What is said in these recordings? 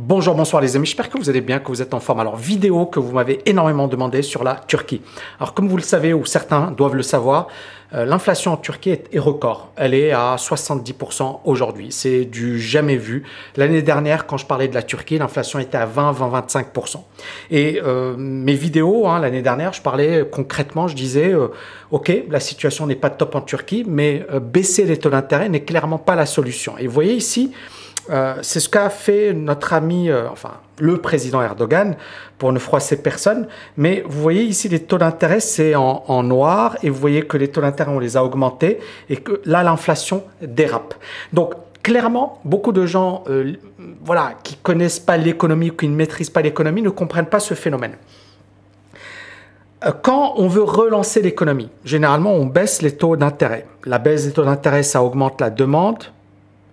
Bonjour, bonsoir les amis, j'espère que vous allez bien, que vous êtes en forme. Alors, vidéo que vous m'avez énormément demandé sur la Turquie. Alors, comme vous le savez, ou certains doivent le savoir, euh, l'inflation en Turquie est, record. Elle est à 70% aujourd'hui. C'est du jamais vu. L'année dernière, quand je parlais de la Turquie, l'inflation était à 20, 20, 25%. Et euh, mes vidéos, hein, l'année dernière, je parlais concrètement, je disais, euh, OK, la situation n'est pas top en Turquie, mais baisser les taux d'intérêt n'est clairement pas la solution. Et vous voyez ici, euh, c'est ce qu'a fait notre ami, euh, enfin le président Erdogan, pour ne froisser personne. Mais vous voyez ici les taux d'intérêt, c'est en, noir, et vous voyez que les taux d'intérêt, on les a augmentés, et que là, l'inflation dérape. Donc, clairement, beaucoup de gens euh, voilà, qui connaissent pas l'économie qui ne maîtrisent pas l'économie ne comprennent pas ce phénomène. Quand on veut relancer l'économie, généralement, on baisse les taux d'intérêt. La baisse des taux d'intérêt, ça augmente la demande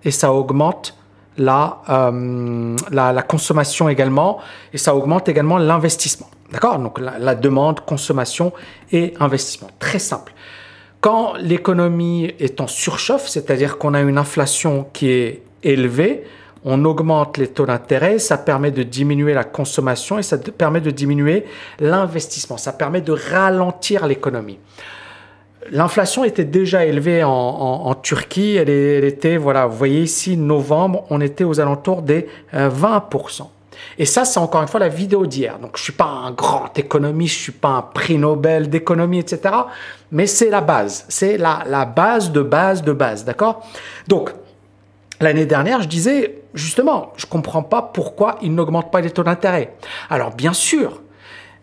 et ça augmente euh, la, la, consommation également, et ça augmente également l'investissement. D'accord? Donc la, demande, consommation et investissement. Très simple. Quand l'économie est en surchauffe, c'est-à-dire qu'on a une inflation qui est élevée, on augmente les taux d'intérêt, ça permet de diminuer la consommation et ça permet de diminuer l'investissement, ça permet de ralentir l'économie. L'inflation était déjà élevée en, Turquie. Elle, était, voilà, vous voyez ici, novembre, on était aux alentours des 20%. Euh, Et ça, c'est encore une fois la vidéo d'hier. Donc, je suis pas un grand économiste, je suis pas un prix Nobel d'économie, etc. Mais c'est la base. C'est la, la base de base de base, d'accord? Donc, l'année dernière, je disais, justement, je comprends pas pourquoi ils n'augmentent pas les taux d'intérêt. Alors, bien sûr,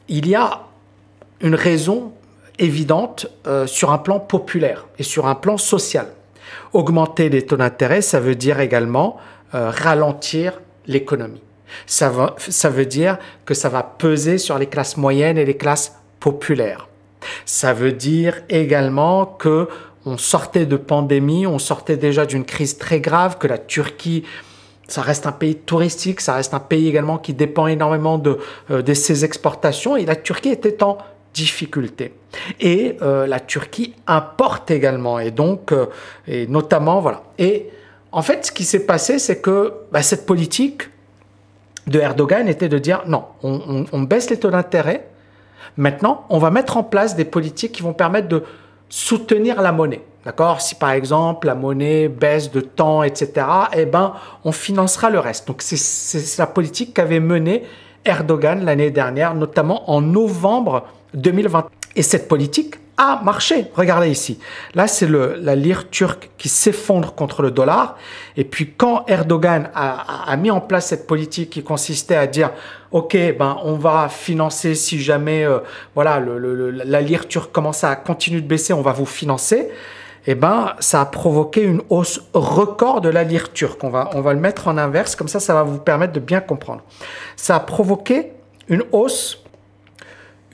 il y a une raison évidente euh, sur un plan populaire et sur un plan social. Augmenter les taux d'intérêt, ça veut dire également euh, ralentir l'économie. Ça, ça veut dire que ça va peser sur les classes moyennes et les classes populaires. Ça veut dire également que on sortait de pandémie, on sortait déjà d'une crise très grave, que la Turquie ça reste un pays touristique, ça reste un pays également qui dépend énormément de, euh, de ses exportations et la Turquie était en difficulté. Et euh, la Turquie importe également, et donc, euh, et notamment, voilà. Et en fait, ce qui s'est passé, c'est que bah, cette politique de Erdogan était de dire non, on, on baisse les taux d'intérêt. Maintenant, on va mettre en place des politiques qui vont permettre de soutenir la monnaie. D'accord? Si par exemple la monnaie baisse de temps, etc., eh ben, on financera le reste. Donc c'est la politique qu'avait menée Erdogan l'année dernière, notamment en novembre 2020. Et cette politique a marché. Regardez ici. Là, c'est la lire turque qui s'effondre contre le dollar. Et puis, quand Erdogan a, mis en place cette politique qui consistait à dire, OK, ben, on va financer si jamais, euh, voilà, la lire turque commence à continuer de baisser, on va vous financer. Eh ben, ça a provoqué une hausse record de la lire turque. On va, on va le mettre en inverse, comme ça, ça va vous permettre de bien comprendre. Ça a provoqué une hausse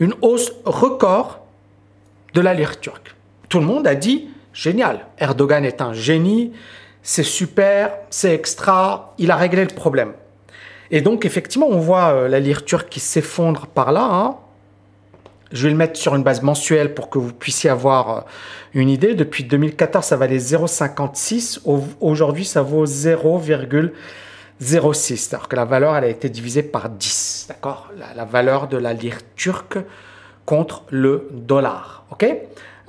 une hausse record de la lire turque. Tout le monde a dit génial, Erdogan est un génie, c'est super, c'est extra, il a réglé le problème. Et donc effectivement, on voit euh, la lire turque qui s'effondre par là. Hein. Je vais le mettre sur une base mensuelle pour que vous puissiez avoir euh, une idée. Depuis 2014, ça valait 0,56. Aujourd'hui, ça vaut 0,56. 0,6, alors que la valeur, elle a été divisée par 10, d'accord? La, valeur de la lire turque contre le dollar, ok?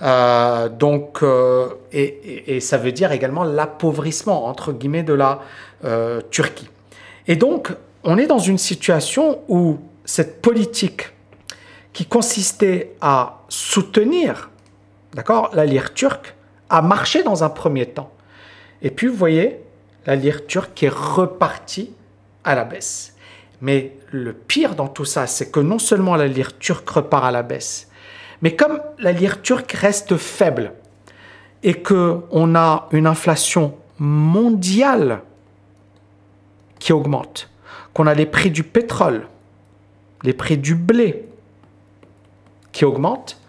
Euh, donc, euh, et, ça veut dire également l'appauvrissement, entre guillemets, de la euh, Turquie. Et donc, on est dans une situation où cette politique qui consistait à soutenir, d'accord, la lire turque, a marché dans un premier temps. Et puis, vous voyez, la lire turque est repartie à la baisse. Mais le pire dans tout ça, c'est que non seulement la lire turque repart à la baisse, mais comme la lire turque reste faible et que on a une inflation mondiale qui augmente, qu'on a les prix du pétrole, les prix du blé qui augmentent,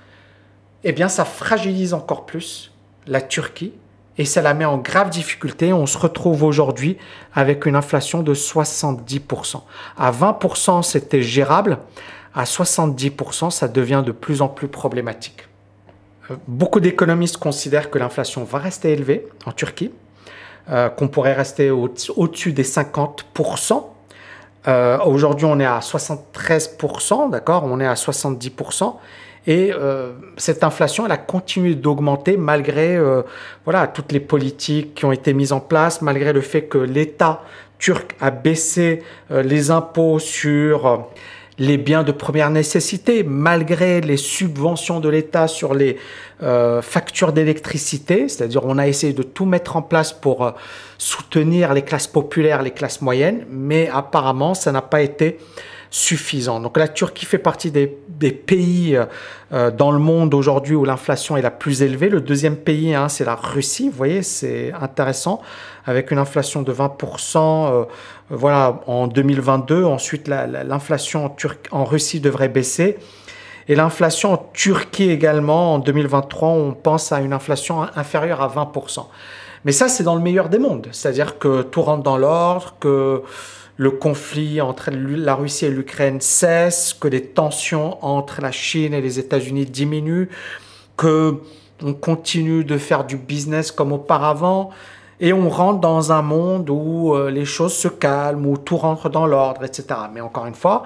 eh bien ça fragilise encore plus la Turquie et ça la met en grave difficulté. On se retrouve aujourd'hui avec une inflation de 70%. À 20%, c'était gérable. À 70%, ça devient de plus en plus problématique. Euh, beaucoup d'économistes considèrent que l'inflation va rester élevée en Turquie, euh, qu'on pourrait rester au-dessus des 50%. Euh, aujourd'hui, on est à 73%, d'accord? On est à 70%. Et euh, cette inflation, elle a continué d'augmenter malgré euh, voilà, toutes les politiques qui ont été mises en place, malgré le fait que l'État turc a baissé les impôts sur les biens de première nécessité, malgré les subventions de l'État sur les factures d'électricité. C'est-à-dire, on a essayé de tout mettre en place pour soutenir les classes populaires, les classes moyennes, mais apparemment, ça n'a pas été suffisant. Donc la Turquie fait partie des, pays euh, dans le monde aujourd'hui où l'inflation est la plus élevée. Le deuxième pays, hein, c'est la Russie. Vous voyez, c'est intéressant, avec une inflation de 20%. Euh, voilà, en 2022. Ensuite, l'inflation en, en Russie devrait baisser. Et l'inflation en Turquie également, en 2023, on pense à une inflation inférieure à 20%. Mais ça, c'est dans le meilleur des mondes. C'est-à-dire que tout rentre dans l'ordre, que le conflit entre la Russie et l'Ukraine cesse, que les tensions entre la Chine et les États-Unis diminuent, que on continue de faire du business comme auparavant, et on rentre dans un monde où euh, les choses se calment, où tout rentre dans l'ordre, etc. Mais encore une fois,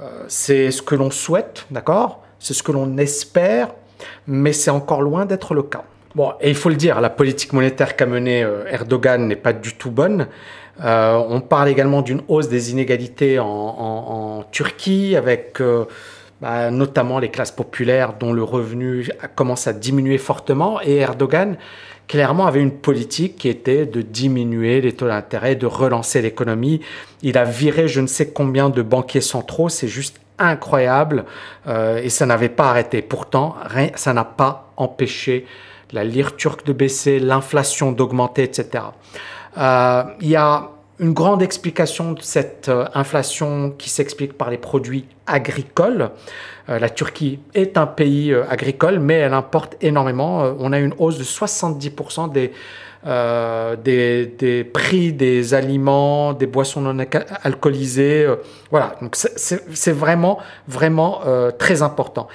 euh, c'est ce que l'on souhaite, d'accord? C'est ce que l'on espère, mais c'est encore loin d'être le cas. Bon, et il faut le dire, la politique monétaire qu'a menée euh, Erdogan n'est pas du tout bonne. Euh, on parle également d'une hausse des inégalités en, Turquie, avec euh, bah, notamment les classes populaires dont le revenu commence à diminuer fortement. Et Erdogan, clairement, avait une politique qui était de diminuer les taux d'intérêt, de relancer l'économie. Il a viré je ne sais combien de banquiers centraux, c'est juste incroyable, et ça n'avait pas arrêté. Pourtant, rien, ça n'a pas empêché la lire turque de baisser, l'inflation d'augmenter, etc. Euh, il y a une grande explication de cette euh, inflation qui s'explique par les produits agricoles. Euh, la Turquie est un pays agricole, mais elle importe énormément. on a une hausse de 70% des, des, des, prix des aliments, des boissons non alcoolisées. voilà, donc c'est vraiment, vraiment très important.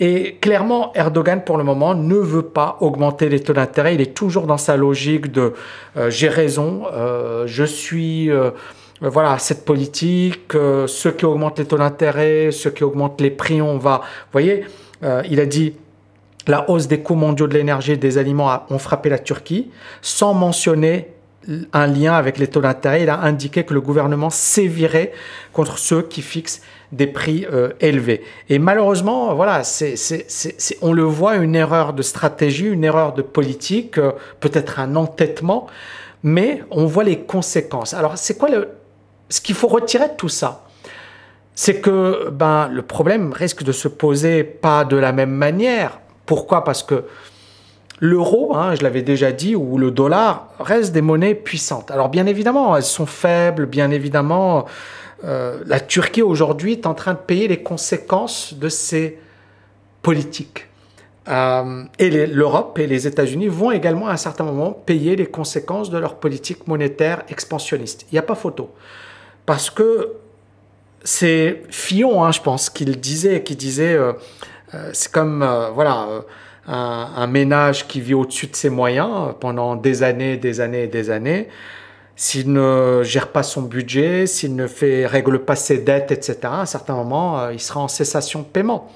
Et clairement, Erdogan, pour le moment, ne veut pas augmenter les taux d'intérêt. Il est toujours dans sa logique de euh, j'ai raison, euh, je suis euh, voilà cette politique, ceux qui augmentent les taux d'intérêt, ceux qui augmentent les prix, on va. Vous voyez, il a dit la hausse des coûts mondiaux de l'énergie et des aliments ont frappé la Turquie, sans mentionner un lien avec les taux d'intérêt. Il a indiqué que le gouvernement sévirait contre ceux qui fixent des prix euh, élevés. Et malheureusement, voilà, on le voit, une erreur de stratégie, une erreur de politique, euh, peut-être un entêtement, mais on voit les conséquences. Alors, c'est quoi le, ce qu'il faut retirer de tout ça? C'est que ben, le problème risque de se poser pas de la même manière. Pourquoi? Parce que L'euro, hein, je l'avais déjà dit, ou le dollar restent des monnaies puissantes. Alors bien évidemment, elles sont faibles, bien évidemment, euh, la Turquie aujourd'hui est en train de payer les conséquences de ces politiques. Euh, et l'Europe et les États-Unis vont également à un certain moment payer les conséquences de leur politique monétaire expansionniste. Il n'y a pas photo. Parce que c'est Fillon, hein, je pense, qui le disait, qui disait, euh, c'est comme, voilà, un, ménage qui vit au-dessus de ses moyens pendant des années, des années, des années s'il ne gère pas son budget, s'il ne fait, règle pas ses dettes, etc., à un certain moment, euh, il sera en cessation de paiement.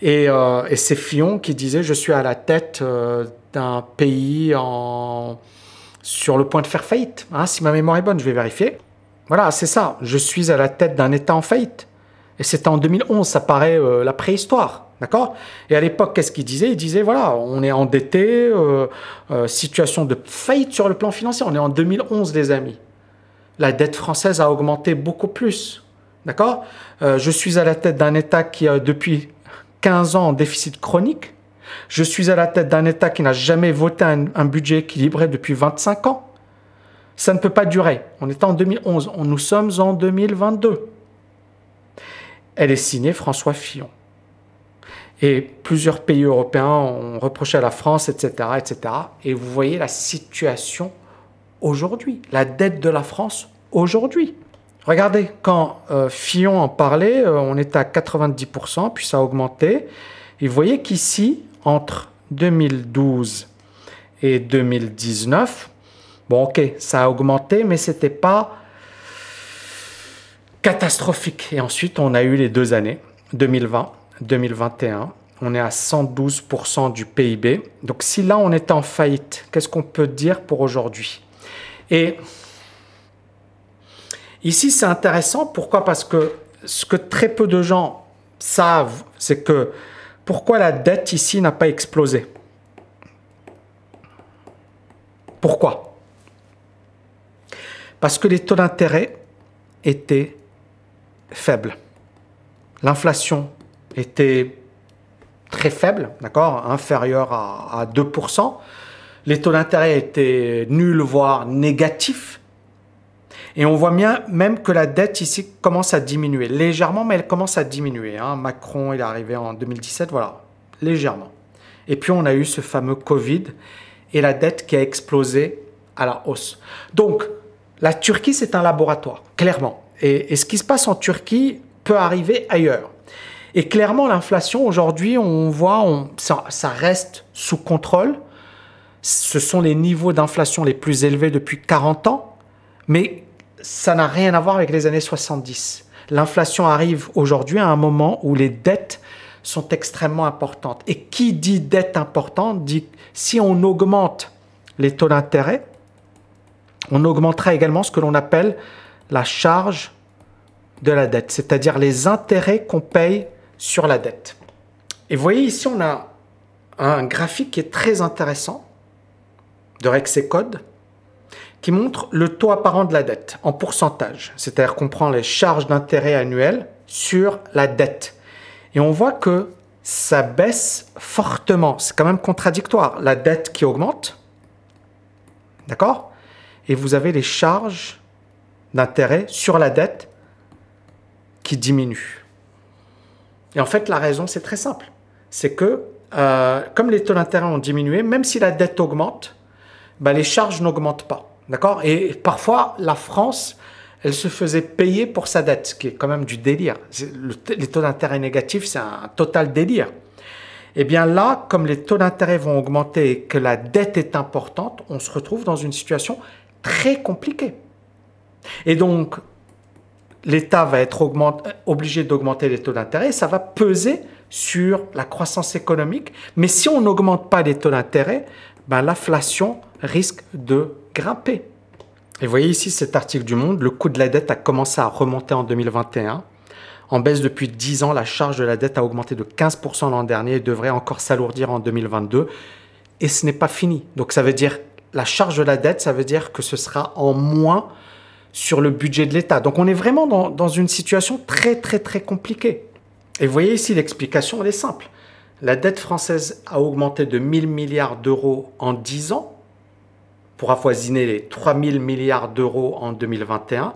Et, euh, et c'est Fillon qui disait Je suis à la tête euh, d'un pays en, sur le point de faire faillite. Hein, si ma mémoire est bonne, je vais vérifier. Voilà, c'est ça. Je suis à la tête d'un État en faillite. Et c'était en 2011, ça paraît la préhistoire. D'accord? Et à l'époque, qu'est-ce qu'il disait? Il disait, voilà, on est endetté, euh, euh, situation de faillite sur le plan financier. On est en 2011, les amis. La dette française a augmenté beaucoup plus. D'accord? Euh, Je suis à la tête d'un État qui a depuis 15 ans en déficit chronique. Je suis à la tête d'un État qui n'a jamais voté un, budget équilibré depuis 25 ans. Ça ne peut pas durer. On est en 2011. Nous sommes en 2022. Elle est signée François Fillon. Et plusieurs pays européens ont reproché à la France, etc., etc. Et vous voyez la situation aujourd'hui, la dette de la France aujourd'hui. Regardez, quand euh, Fillon en parlait, euh, on était à 90%, puis ça a augmenté. Et vous voyez qu'ici, entre 2012 et 2019, bon ok, ça a augmenté, mais c'était pas catastrophique. Et ensuite, on a eu les deux années, 2020, 2021. On est à 112% du PIB. Donc si là, on est en faillite, qu'est-ce qu'on peut dire pour aujourd'hui? Et ici, c'est intéressant. Pourquoi? Parce que ce que très peu de gens savent, c'est que pourquoi la dette ici n'a pas explosé? Pourquoi? Parce que les taux d'intérêt étaient faibles. L'inflation était très faible, d'accord, inférieure à, à 2%. Les taux d'intérêt étaient nuls, voire négatifs. Et on voit bien même que la dette ici commence à diminuer, légèrement, mais elle commence à diminuer. Hein. Macron, il est arrivé en 2017, voilà, légèrement. Et puis on a eu ce fameux Covid et la dette qui a explosé à la hausse. Donc, la Turquie, c'est un laboratoire, clairement. Et, ce qui se passe en Turquie peut arriver ailleurs. Et clairement, l'inflation, aujourd'hui, on voit, ça, ça, reste sous contrôle. Ce sont les niveaux d'inflation les plus élevés depuis 40 ans. Mais ça n'a rien à voir avec les années 70. L'inflation arrive aujourd'hui à un moment où les dettes sont extrêmement importantes. Et qui dit dette importante dit si on augmente les taux d'intérêt, on augmentera également ce que l'on appelle la charge de la dette, c'est-à-dire les intérêts qu'on paye sur la dette. Et vous voyez ici, on a un graphique qui est très intéressant de Rexecode qui montre le taux apparent de la dette en pourcentage. C'est-à-dire qu'on prend les charges d'intérêt annuelles sur la dette. Et on voit que ça baisse fortement. C'est quand même contradictoire. La dette qui augmente, d'accord? Et vous avez les charges d'intérêt sur la dette qui diminuent. Et en fait, la raison, c'est très simple. C'est que, euh, comme les taux d'intérêt ont diminué, même si la dette augmente, bah, les charges n'augmentent pas. D'accord? Et parfois, la France, elle se faisait payer pour sa dette, ce qui est quand même du délire. les taux d'intérêt négatifs, c'est un total délire. Eh bien là, comme les taux d'intérêt vont augmenter et que la dette est importante, on se retrouve dans une situation très compliquée. Et donc, l'État va être obligé d'augmenter les taux d'intérêt, ça va peser sur la croissance économique. Mais si on n'augmente pas les taux d'intérêt, ben, l'inflation risque de grimper. Et vous voyez ici cet article du Monde, le coût de la dette a commencé à remonter en 2021. En baisse depuis 10 ans, la charge de la dette a augmenté de 15% l'an dernier et devrait encore s'alourdir en 2022. Et ce n'est pas fini. Donc ça veut dire, la charge de la dette, ça veut dire que ce sera en moins sur le budget de l'État. Donc on est vraiment dans, dans, une situation très très très compliquée. Et vous voyez ici, l'explication, elle est simple. La dette française a augmenté de 1000 milliards d'euros en 10 ans pour avoisiner les 3 000 milliards d'euros en 2021.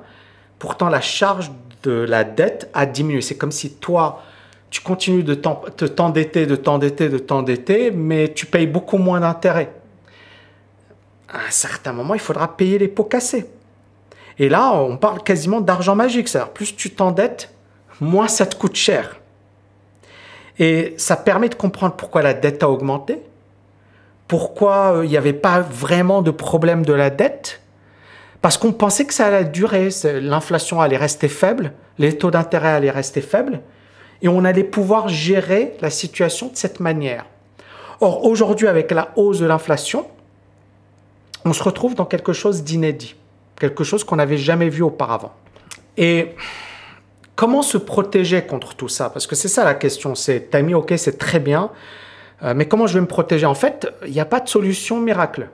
Pourtant, la charge de la dette a diminué. C'est comme si toi, tu continues de t'endetter, de t'endetter, de t'endetter, mais tu payes beaucoup moins d'intérêts. À un certain moment, il faudra payer les pots cassés. Et là, on parle quasiment d'argent magique. C'est-à-dire, plus tu t'endettes, moins ça te coûte cher. Et ça permet de comprendre pourquoi la dette a augmenté, pourquoi euh, il n'y avait pas vraiment de problème de la dette Parce qu'on pensait que ça allait durer, l'inflation allait rester faible, les taux d'intérêt allaient rester faibles, et on allait pouvoir gérer la situation de cette manière. Or, aujourd'hui, avec la hausse de l'inflation, on se retrouve dans quelque chose d'inédit, quelque chose qu'on n'avait jamais vu auparavant. Et comment se protéger contre tout ça? Parce que c'est ça la question, c'est, t'as mis, ok, c'est très bien, euh, mais comment je vais me protéger? En fait, il n'y a pas de solution miracle.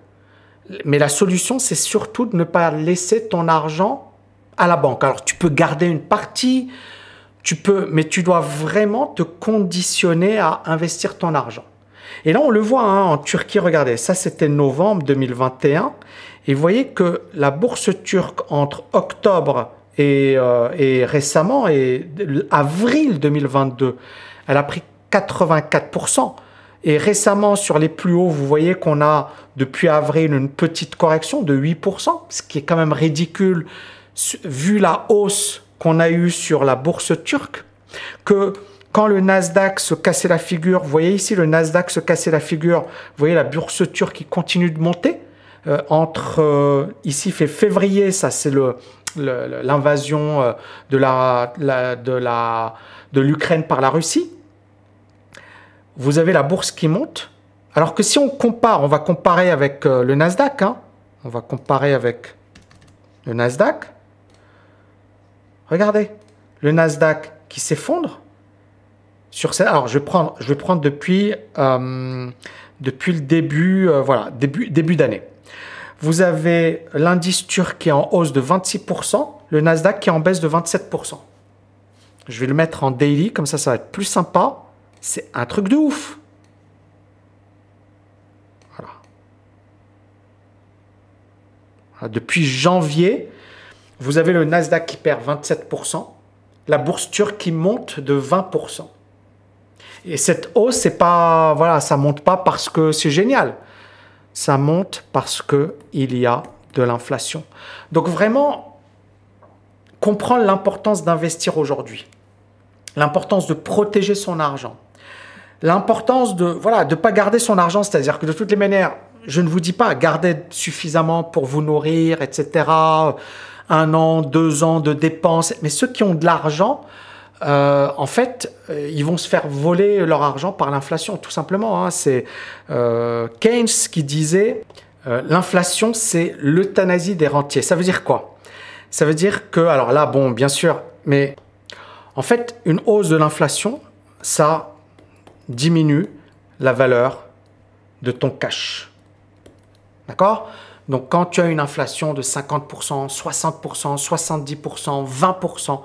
Mais la solution, c'est surtout de ne pas laisser ton argent à la banque. Alors, tu peux garder une partie, tu peux, mais tu dois vraiment te conditionner à investir ton argent. Et là, on le voit hein, en Turquie. Regardez, ça, c'était novembre 2021. Et vous voyez que la bourse turque entre octobre et, euh, et récemment, et avril 2022, elle a pris 84%. Et récemment, sur les plus hauts, vous voyez qu'on a depuis avril une petite correction de 8%, ce qui est quand même ridicule vu la hausse qu'on a eue sur la bourse turque, que quand le Nasdaq se cassait la figure, vous voyez ici le Nasdaq se cassait la figure, vous voyez la bourse turque qui continue de monter. Euh, entre euh, ici fait février, ça c'est le l'invasion euh, de la, de la de l'Ukraine par la Russie. Vous avez la bourse qui monte. Alors que si on compare, on va comparer avec le Nasdaq. Hein. On va comparer avec le Nasdaq. Regardez, le Nasdaq qui s'effondre. Sur alors je vais prendre, je vais prendre depuis, depuis le début, voilà, début, début d'année. Vous avez l'indice turc qui est en hausse de 26%, le Nasdaq qui est en baisse de 27%. Je vais le mettre en daily, comme ça, ça va être plus sympa. C'est un truc de ouf. Voilà. Depuis janvier, vous avez le Nasdaq qui perd 27%, la bourse turque qui monte de 20%. Et cette hausse, c'est pas, voilà, ça monte pas parce que c'est génial ça monte parce qu'il y a de l'inflation. Donc vraiment, comprendre l'importance d'investir aujourd'hui, l'importance de protéger son argent, l'importance de voilà de pas garder son argent, c'est-à-dire que de toutes les manières, je ne vous dis pas garder suffisamment pour vous nourrir, etc. Un an, deux ans de dépenses, mais ceux qui ont de l'argent, euh, en fait, euh, ils vont se faire voler leur argent par l'inflation, tout simplement. Hein. C'est euh, Keynes qui disait l'inflation, c'est l'euthanasie des rentiers. Ça veut dire quoi? Ça veut dire que, alors là, bon, bien sûr, mais en fait, une hausse de l'inflation, ça diminue la valeur de ton cash. D'accord? Donc, quand tu as une inflation de 50%, 60%, 70%, 20%,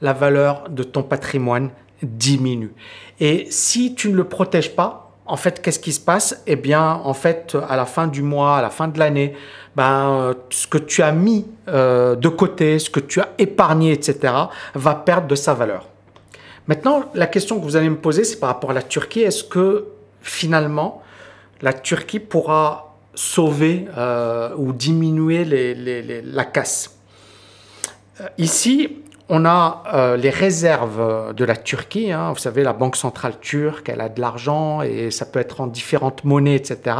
la valeur de ton patrimoine diminue. Et si tu ne le protèges pas, en fait, qu'est-ce qui se passe? Eh bien, en fait, à la fin du mois, à la fin de l'année, ben, ce que tu as mis euh, de côté, ce que tu as épargné, etc., va perdre de sa valeur. Maintenant, la question que vous allez me poser, c'est par rapport à la Turquie. Est-ce que finalement, la Turquie pourra sauver euh, ou diminuer la casse? Euh, Ici, on a euh, les réserves de la Turquie. Hein. Vous savez, la Banque centrale turque, elle a de l'argent et ça peut être en différentes monnaies, etc.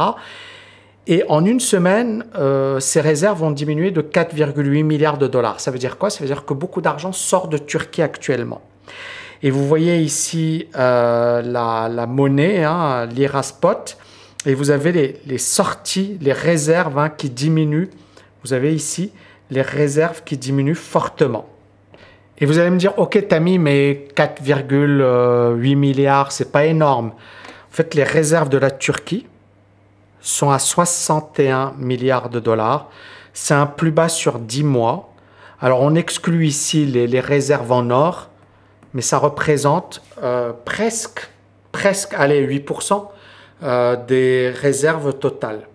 Et en une semaine, euh, ces réserves vont diminuer de 4,8 milliards de dollars. Ça veut dire quoi? Ça veut dire que beaucoup d'argent sort de Turquie actuellement. Et vous voyez ici euh, la, monnaie, hein, l'IRA spot, et vous avez les, sorties, les réserves hein, qui diminuent. Vous avez ici les réserves qui diminuent fortement. Et vous allez me dire, ok Tammy, mais 4,8 milliards, c'est pas énorme. En fait, les réserves de la Turquie sont à 61 milliards de dollars. C'est un plus bas sur 10 mois. Alors on exclut ici les, réserves en or, mais ça représente euh, presque, presque, allez, 8% euh, des réserves totales.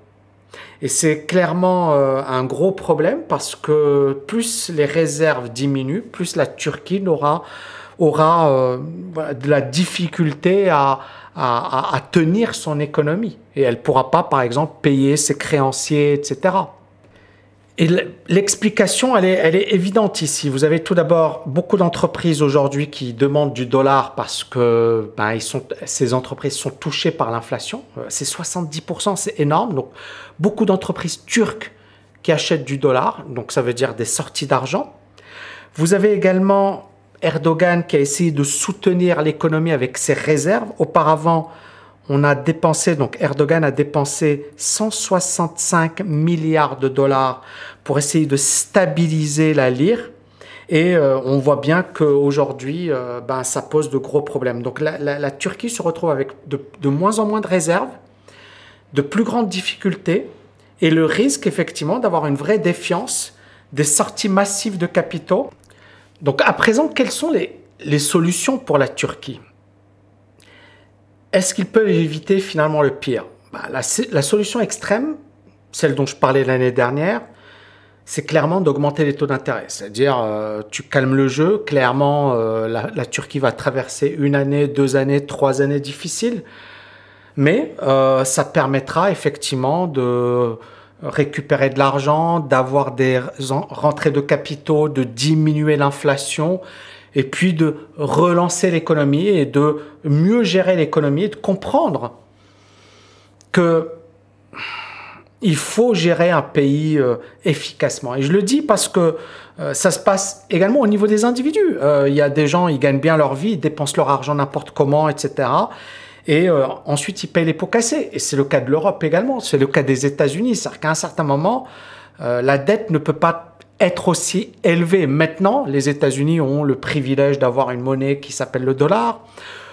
Et c'est clairement euh, un gros problème parce que plus les réserves diminuent, plus la Turquie aura, aura euh, de la difficulté à, à, à, tenir son économie. Et elle ne pourra pas, par exemple, payer ses créanciers, etc. Et l'explication, elle est, elle est évidente ici. Vous avez tout d'abord beaucoup d'entreprises aujourd'hui qui demandent du dollar parce que ben, ils sont, ces entreprises sont touchées par l'inflation. Euh, c'est 70%, c'est énorme. Donc, beaucoup d'entreprises turques qui achètent du dollar. Donc, ça veut dire des sorties d'argent. Vous avez également Erdogan qui a essayé de soutenir l'économie avec ses réserves. Auparavant, on a dépensé, donc Erdogan a dépensé 165 milliards de dollars pour essayer de stabiliser la lire. Et euh, on voit bien qu'aujourd'hui, euh, ben, ça pose de gros problèmes. Donc la, Turquie se retrouve avec de, moins en moins de réserves, de plus grandes difficultés, et le risque effectivement d'avoir une vraie défiance des sorties massives de capitaux. Donc à présent, quelles sont les solutions pour la Turquie? Est-ce qu'ils peuvent éviter finalement le pire? Bah, la, solution extrême, celle dont je parlais l'année dernière, c'est clairement d'augmenter les taux d'intérêt. C'est-à-dire, euh, tu calmes le jeu. Clairement, euh, la, Turquie va traverser une année, deux années, trois années difficiles. Mais euh, ça permettra effectivement de récupérer de l'argent, d'avoir des rentrées de capitaux, de diminuer l'inflation et puis de relancer l'économie et de mieux gérer l'économie et de comprendre que Il faut gérer un pays euh, efficacement. Et je le dis parce que euh, ça se passe également au niveau des individus. Euh, il y a des gens, ils gagnent bien leur vie, ils dépensent leur argent n'importe comment, etc. Et ensuite, ils payent les pots cassés. Et c'est le cas de l'Europe également. C'est le cas des États-Unis. C'est-à-dire qu'à un certain moment, la dette ne peut pas être aussi élevée. Maintenant, les États-Unis ont le privilège d'avoir une monnaie qui s'appelle le dollar.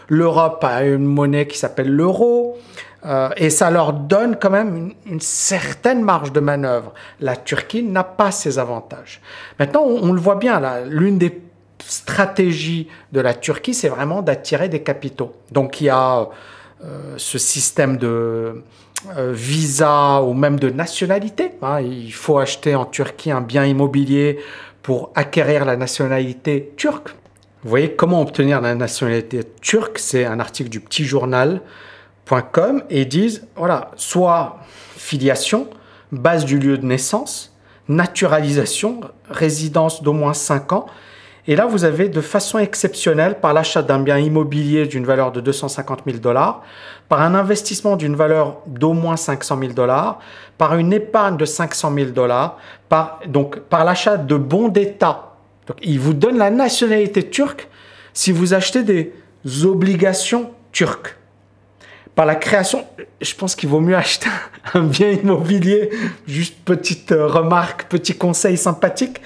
L'Europe a une monnaie qui s'appelle l'euro. Euh, et ça leur donne quand même une, certaine marge de manœuvre. La Turquie n'a pas ces avantages. Maintenant, on, le voit bien, l'une des stratégies de la Turquie, c'est vraiment d'attirer des capitaux. Donc il y a euh, ce système de visa ou même de nationalité. Hein. Il faut acheter en Turquie un bien immobilier pour acquérir la nationalité turque. Vous voyez comment obtenir la nationalité turque C'est un article du petit journal et disent, voilà, soit filiation, base du lieu de naissance, naturalisation, résidence d'au moins 5 ans. Et là, vous avez de façon exceptionnelle, par l'achat d'un bien immobilier d'une valeur de 250 000 dollars, par un investissement d'une valeur d'au moins 500 000 dollars, par une épargne de 500 000 dollars, par, donc par l'achat de bons d'État. Donc, il vous donne la nationalité turque si vous achetez des obligations turques. Par la création, je pense qu'il vaut mieux acheter un bien immobilier, juste petite euh, remarque, petit conseil sympathique,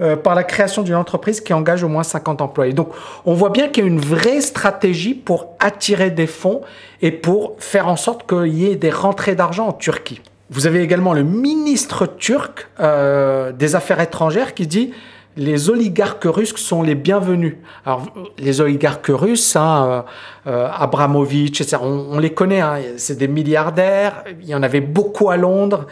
euh, par la création d'une entreprise qui engage au moins 50 employés. Donc on voit bien qu'il y a une vraie stratégie pour attirer des fonds et pour faire en sorte qu'il y ait des rentrées d'argent en Turquie. Vous avez également le ministre turc euh, des Affaires étrangères qui dit les oligarques russes sont les bienvenus. Alors, les oligarques russes, hein, euh, euh, Abramovich, on, les connaît, hein, c'est des milliardaires, il y en avait beaucoup à Londres.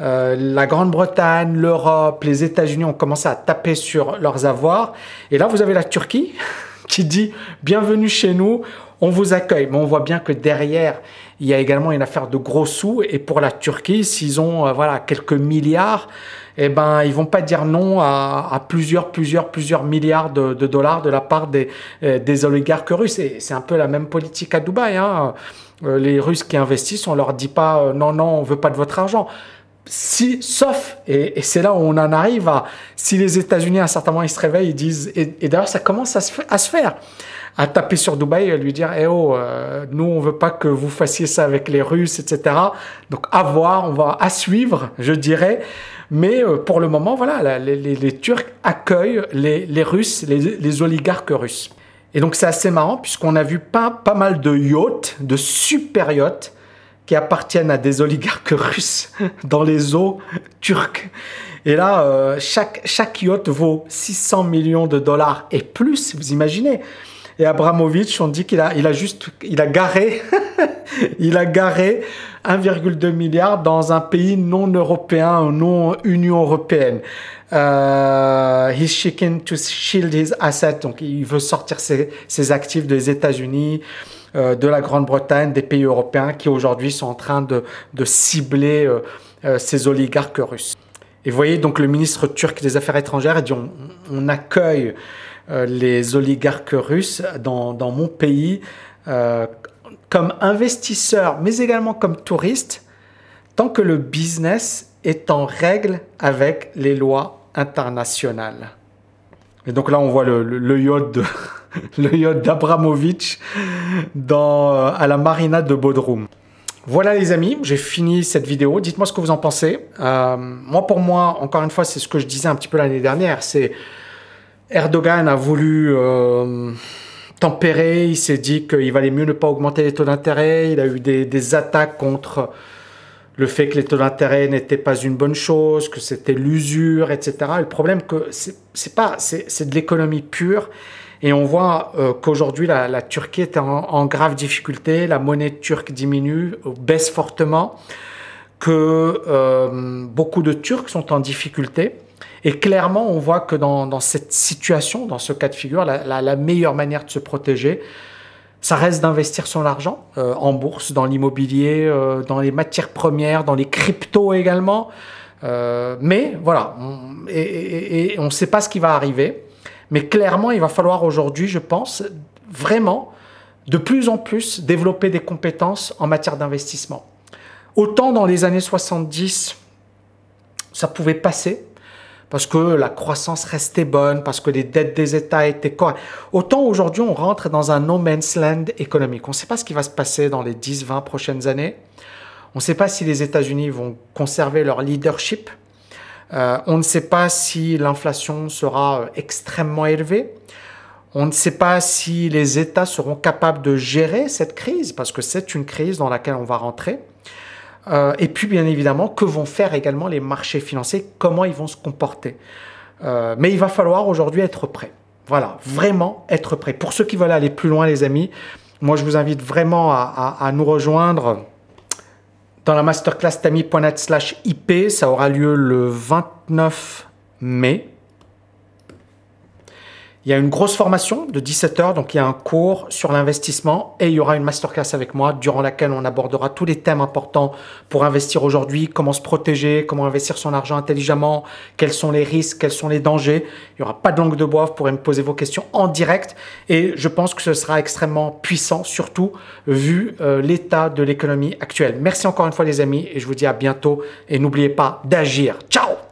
Euh, la Grande-Bretagne, l'Europe, les États-Unis ont commencé à taper sur leurs avoirs. Et là, vous avez la Turquie qui dit bienvenue chez nous, on vous accueille. Mais on voit bien que derrière, il y a également une affaire de gros sous. Et pour la Turquie, s'ils ont voilà quelques milliards, eh ben, ils vont pas dire non à, plusieurs, plusieurs, plusieurs milliards de, dollars de la part des, euh, des oligarques russes. Et c'est un peu la même politique à Dubaï. Hein. Euh, les Russes qui investissent, on leur dit pas euh, non, non, on veut pas de votre argent. Si, sauf, et, c'est là où on en arrive à, si les États-Unis à un certain moment ils se réveillent, ils disent, et, d'ailleurs ça commence à se, faire, à taper sur Dubaï et lui dire, eh oh, nous on veut pas que vous fassiez ça avec les Russes, etc. Donc à voir, on va à suivre, je dirais. Mais euh, pour le moment, voilà, les, Turcs accueillent les, Russes, les, oligarques russes. Et donc c'est assez marrant puisqu'on a vu pas, pas mal de yachts, de super yachts, qui appartiennent à des oligarques russes dans les eaux turques. Et là, euh, chaque, chaque yacht vaut 600 millions de dollars et plus, vous imaginez. Et Abramovich, on dit qu'il a, il a juste, il a garé, il a garé 1,2 milliard dans un pays non européen, non Union européenne. Euh, he's seeking to shield his assets, donc il veut sortir ses, actifs des États-Unis, euh, de la Grande-Bretagne, des pays européens qui aujourd'hui sont en train de, cibler euh, ces oligarques russes. Et vous voyez donc le ministre turc des Affaires étrangères a dit on, accueille les oligarques russes dans, mon pays euh, comme investisseurs, mais également comme touristes, tant que le business est en règle avec les lois internationales. Et donc là, on voit le, yacht dans, euh, à la marina de Bodrum. Voilà les amis, j'ai fini cette vidéo. Dites-moi ce que vous en pensez. Euh, moi, pour moi, encore une fois, c'est ce que je disais un petit peu l'année dernière. C'est Erdogan a voulu euh, tempéré, il s'est dit qu'il valait mieux ne pas augmenter les taux d'intérêt, il a eu des, attaques contre le fait que les taux d'intérêt n'étaient pas une bonne chose, que c'était l'usure, etc. le problème c'est pas, c'est de l'économie pure. Et on voit euh, qu'aujourd'hui, la, Turquie est en, grave difficulté, la monnaie turque diminue, baisse fortement, que euh, beaucoup de Turcs sont en difficulté. Et clairement, on voit que dans, cette situation, dans ce cas de figure, la, meilleure manière de se protéger, ça reste d'investir son argent euh, en bourse, dans l'immobilier, euh, dans les matières premières, dans les cryptos également. Euh, mais voilà, on, et, on ne sait pas ce qui va arriver. Mais clairement, il va falloir aujourd'hui, je pense, vraiment, de plus en plus développer des compétences en matière d'investissement. Autant dans les années 70, ça pouvait passer, parce que la croissance restait bonne, parce que les dettes des États étaient correctes. Autant aujourd'hui, on rentre dans un no man's land économique. On ne sait pas ce qui va se passer dans les 10-20 prochaines années. On ne sait pas si les États-Unis vont conserver leur leadership. Euh, on ne sait pas si l'inflation sera euh, extrêmement élevée. On ne sait pas si les États seront capables de gérer cette crise, parce que c'est une crise dans laquelle on va rentrer. Euh, et puis, bien évidemment, que vont faire également les marchés financiers, comment ils vont se comporter. Euh, mais il va falloir aujourd'hui être prêt. Voilà, vraiment être prêt. Pour ceux qui veulent aller plus loin, les amis, moi, je vous invite vraiment à, à nous rejoindre dans la masterclass tami.net slash IP. Ça aura lieu le 29 mai. Il y a une grosse formation de 17 heures, donc il y a un cours sur l'investissement et il y aura une masterclass avec moi durant laquelle on abordera tous les thèmes importants pour investir aujourd'hui, comment se protéger, comment investir son argent intelligemment, quels sont les risques, quels sont les dangers. Il n'y aura pas de langue de bois, vous pourrez me poser vos questions en direct et je pense que ce sera extrêmement puissant, surtout vu euh, l'état de l'économie actuelle. Merci encore une fois les amis et je vous dis à bientôt et n'oubliez pas d'agir. Ciao